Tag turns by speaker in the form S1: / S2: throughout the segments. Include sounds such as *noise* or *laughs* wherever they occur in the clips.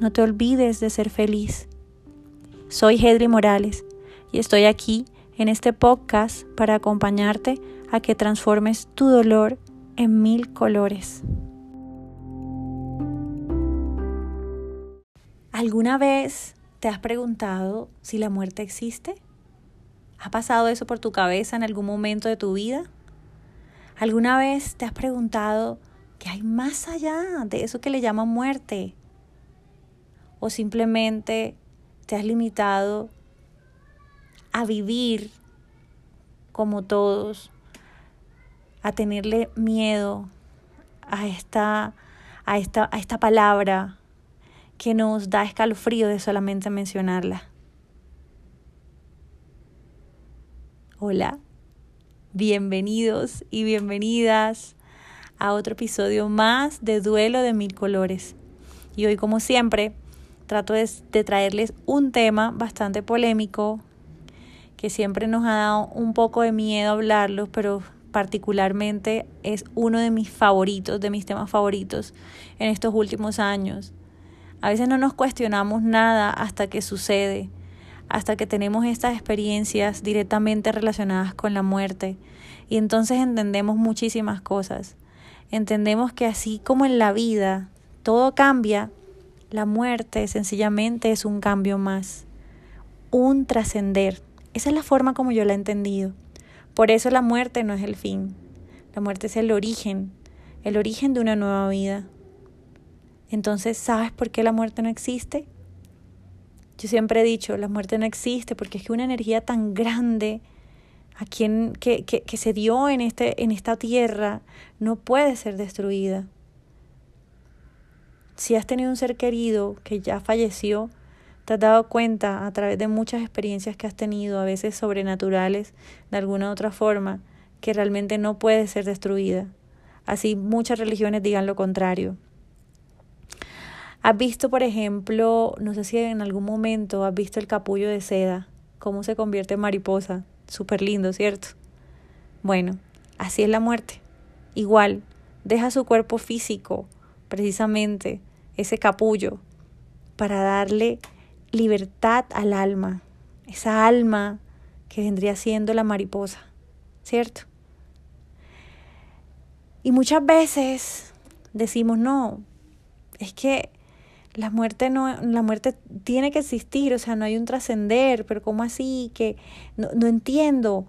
S1: No te olvides de ser feliz. Soy Hedri Morales y estoy aquí en este podcast para acompañarte a que transformes tu dolor en mil colores. ¿Alguna vez te has preguntado si la muerte existe? ¿Ha pasado eso por tu cabeza en algún momento de tu vida? ¿Alguna vez te has preguntado ¿Qué hay más allá de eso que le llaman muerte? ¿O simplemente te has limitado a vivir como todos, a tenerle miedo a esta, a esta, a esta palabra que nos da escalofrío de solamente mencionarla? Hola, bienvenidos y bienvenidas a otro episodio más de Duelo de Mil Colores. Y hoy, como siempre, trato de, traerles un tema bastante polémico que siempre nos ha dado un poco de miedo hablarlo, pero particularmente es uno de mis favoritos, de mis temas favoritos en estos últimos años. A veces no nos cuestionamos nada hasta que sucede, hasta que tenemos estas experiencias directamente relacionadas con la muerte y entonces entendemos muchísimas cosas entendemos que así como en la vida todo cambia, la muerte sencillamente es un cambio más, un trascender. Esa es la forma como yo la he entendido. Por eso la muerte no es el fin, la muerte es el origen, el origen de una nueva vida. Entonces, ¿sabes por qué la muerte no existe? Yo siempre he dicho, la muerte no existe porque es que una energía tan grande a quien que, que, que se dio en, este, en esta tierra no puede ser destruida. Si has tenido un ser querido que ya falleció, te has dado cuenta a través de muchas experiencias que has tenido, a veces sobrenaturales, de alguna otra forma, que realmente no puede ser destruida. Así muchas religiones digan lo contrario. Has visto, por ejemplo, no sé si en algún momento has visto el capullo de seda, cómo se convierte en mariposa. Súper lindo, ¿cierto? Bueno, así es la muerte. Igual, deja su cuerpo físico, precisamente ese capullo, para darle libertad al alma, esa alma que vendría siendo la mariposa, ¿cierto? Y muchas veces decimos, no, es que la muerte no, la muerte tiene que existir, o sea, no hay un trascender, pero ¿cómo así? Que no, no entiendo.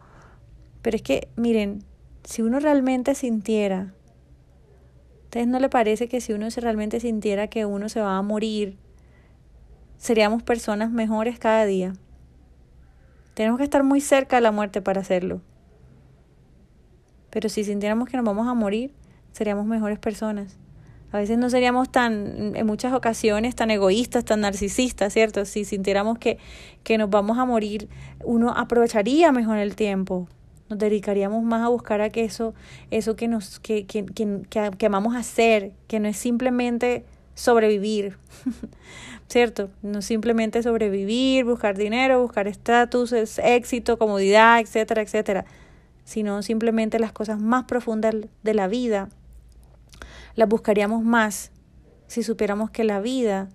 S1: Pero es que, miren, si uno realmente sintiera, ¿a ustedes no le parece que si uno realmente sintiera que uno se va a morir, seríamos personas mejores cada día? Tenemos que estar muy cerca de la muerte para hacerlo. Pero si sintiéramos que nos vamos a morir, seríamos mejores personas. A veces no seríamos tan, en muchas ocasiones, tan egoístas, tan narcisistas, ¿cierto? Si sintiéramos que, que nos vamos a morir, uno aprovecharía mejor el tiempo. Nos dedicaríamos más a buscar a que eso, eso que nos, que, que, que, que amamos hacer, que no es simplemente sobrevivir, *laughs* ¿cierto? No simplemente sobrevivir, buscar dinero, buscar estatus, éxito, comodidad, etcétera, etcétera, sino simplemente las cosas más profundas de la vida las buscaríamos más si supiéramos que la vida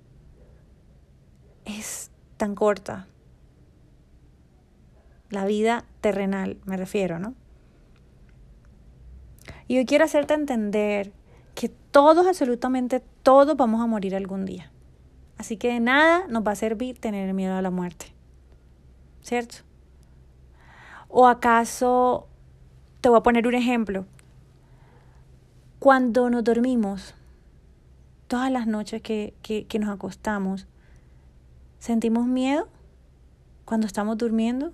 S1: es tan corta. La vida terrenal, me refiero, ¿no? Y hoy quiero hacerte entender que todos, absolutamente todos, vamos a morir algún día. Así que de nada nos va a servir tener miedo a la muerte. ¿Cierto? ¿O acaso, te voy a poner un ejemplo, cuando nos dormimos, todas las noches que, que, que nos acostamos, ¿sentimos miedo cuando estamos durmiendo?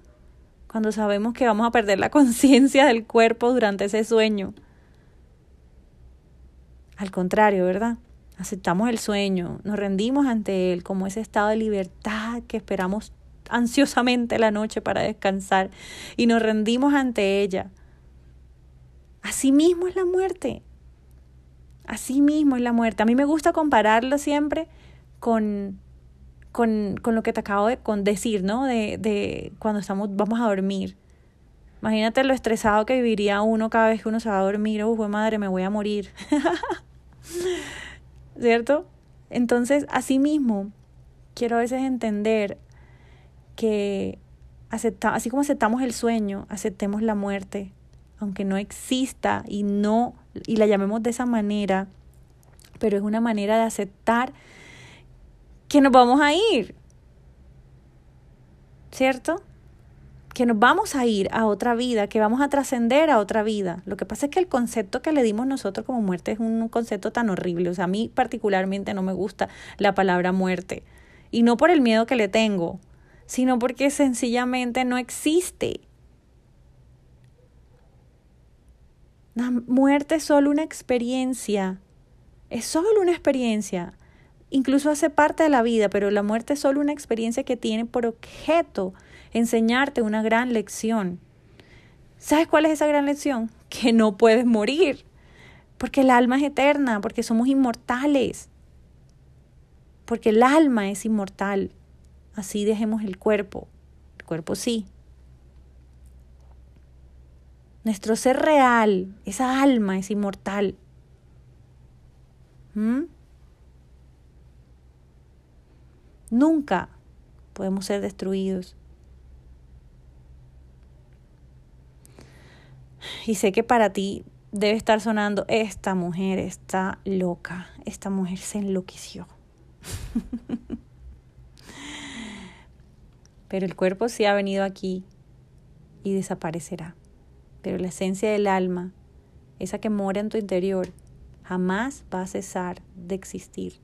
S1: Cuando sabemos que vamos a perder la *laughs* conciencia del cuerpo durante ese sueño. Al contrario, ¿verdad? Aceptamos el sueño, nos rendimos ante él como ese estado de libertad que esperamos ansiosamente la noche para descansar y nos rendimos ante ella. Así mismo es la muerte. Así mismo es la muerte. A mí me gusta compararlo siempre con, con, con lo que te acabo de con decir, ¿no? De, de cuando estamos, vamos a dormir. Imagínate lo estresado que viviría uno cada vez que uno se va a dormir. Uy, madre, me voy a morir. *laughs* ¿Cierto? Entonces, así mismo, quiero a veces entender que acepta, así como aceptamos el sueño, aceptemos la muerte, aunque no exista y no y la llamemos de esa manera, pero es una manera de aceptar que nos vamos a ir. ¿Cierto? Que nos vamos a ir a otra vida, que vamos a trascender a otra vida. Lo que pasa es que el concepto que le dimos nosotros como muerte es un concepto tan horrible. O sea, a mí particularmente no me gusta la palabra muerte. Y no por el miedo que le tengo, sino porque sencillamente no existe. La muerte es solo una experiencia, es solo una experiencia. Incluso hace parte de la vida, pero la muerte es solo una experiencia que tiene por objeto enseñarte una gran lección. ¿Sabes cuál es esa gran lección? *laughs* Que no puedes morir, porque el alma es eterna, porque somos inmortales, porque el alma es inmortal. Así dejemos el cuerpo. El cuerpo sí. Nuestro ser real, esa alma es inmortal. ¿Mm? Nunca podemos ser destruidos. Y sé que para ti debe estar sonando, esta mujer está loca, esta mujer se enloqueció. *laughs* Pero el cuerpo sí ha venido aquí y desaparecerá. Pero la esencia del alma, esa que mora en tu interior, jamás va a cesar de existir.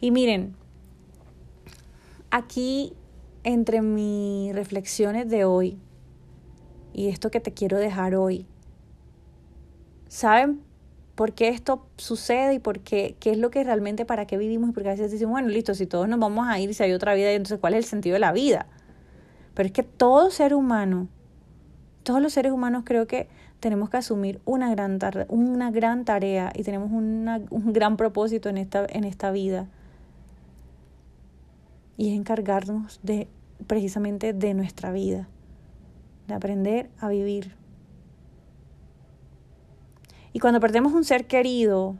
S1: Y miren, aquí entre mis reflexiones de hoy y esto que te quiero dejar hoy, ¿saben por qué esto sucede y por qué, qué es lo que realmente, para qué vivimos y por qué a veces decimos, bueno, listo, si todos nos vamos a ir, si hay otra vida, entonces ¿cuál es el sentido de la vida? Pero es que todo ser humano, todos los seres humanos creo que tenemos que asumir una gran, una gran tarea y tenemos una, un gran propósito en esta, en esta vida. Y es encargarnos de precisamente de nuestra vida, de aprender a vivir y cuando perdemos un ser querido,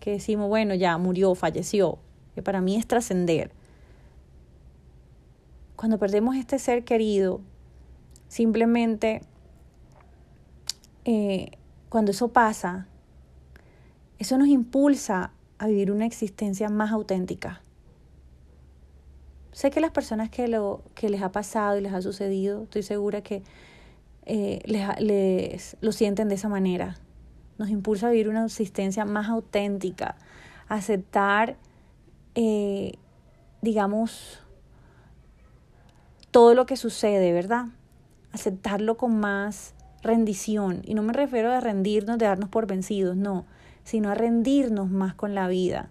S1: que decimos, bueno, ya murió, falleció, que para mí es trascender. Cuando perdemos este ser querido, simplemente eh, cuando eso pasa, eso nos impulsa a vivir una existencia más auténtica. Sé que las personas que, lo, que les ha pasado y les ha sucedido, estoy segura que eh, les, les, lo sienten de esa manera nos impulsa a vivir una existencia más auténtica, aceptar, eh, digamos, todo lo que sucede, ¿verdad? Aceptarlo con más rendición. Y no me refiero a rendirnos, de darnos por vencidos, no, sino a rendirnos más con la vida.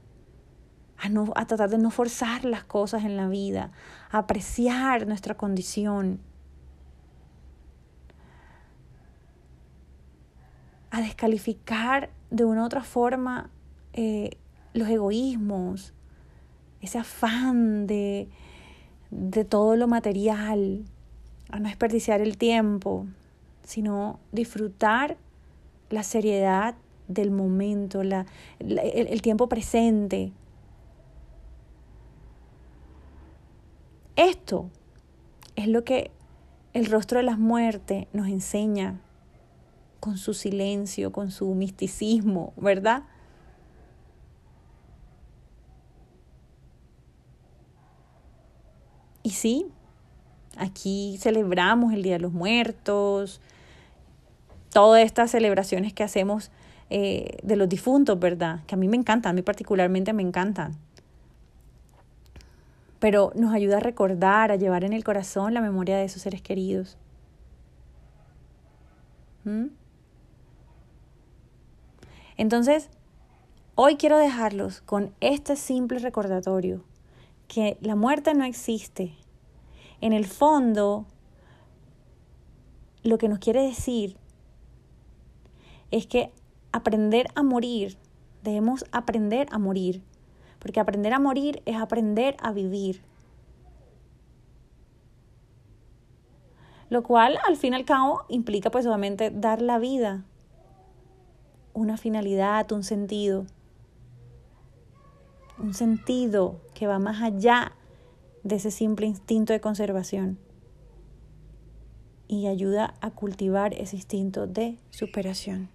S1: A, no, a tratar de no forzar las cosas en la vida, a apreciar nuestra condición, a descalificar de una u otra forma eh, los egoísmos, ese afán de, de todo lo material, a no desperdiciar el tiempo, sino disfrutar la seriedad del momento, la, el, el tiempo presente. Esto es lo que el rostro de la muerte nos enseña con su silencio, con su misticismo, ¿verdad? Y sí, aquí celebramos el Día de los Muertos, todas estas celebraciones que hacemos eh, de los difuntos, ¿verdad? Que a mí me encantan, a mí particularmente me encantan. Pero nos ayuda a recordar, a llevar en el corazón la memoria de esos seres queridos. ¿Mm? Entonces, hoy quiero dejarlos con este simple recordatorio, que la muerte no existe. En el fondo, lo que nos quiere decir es que aprender a morir, debemos aprender a morir, porque aprender a morir es aprender a vivir. Lo cual al fin y al cabo implica pues obviamente dar la vida, una finalidad, un sentido, un sentido que va más allá de ese simple instinto de conservación y ayuda a cultivar ese instinto de superación.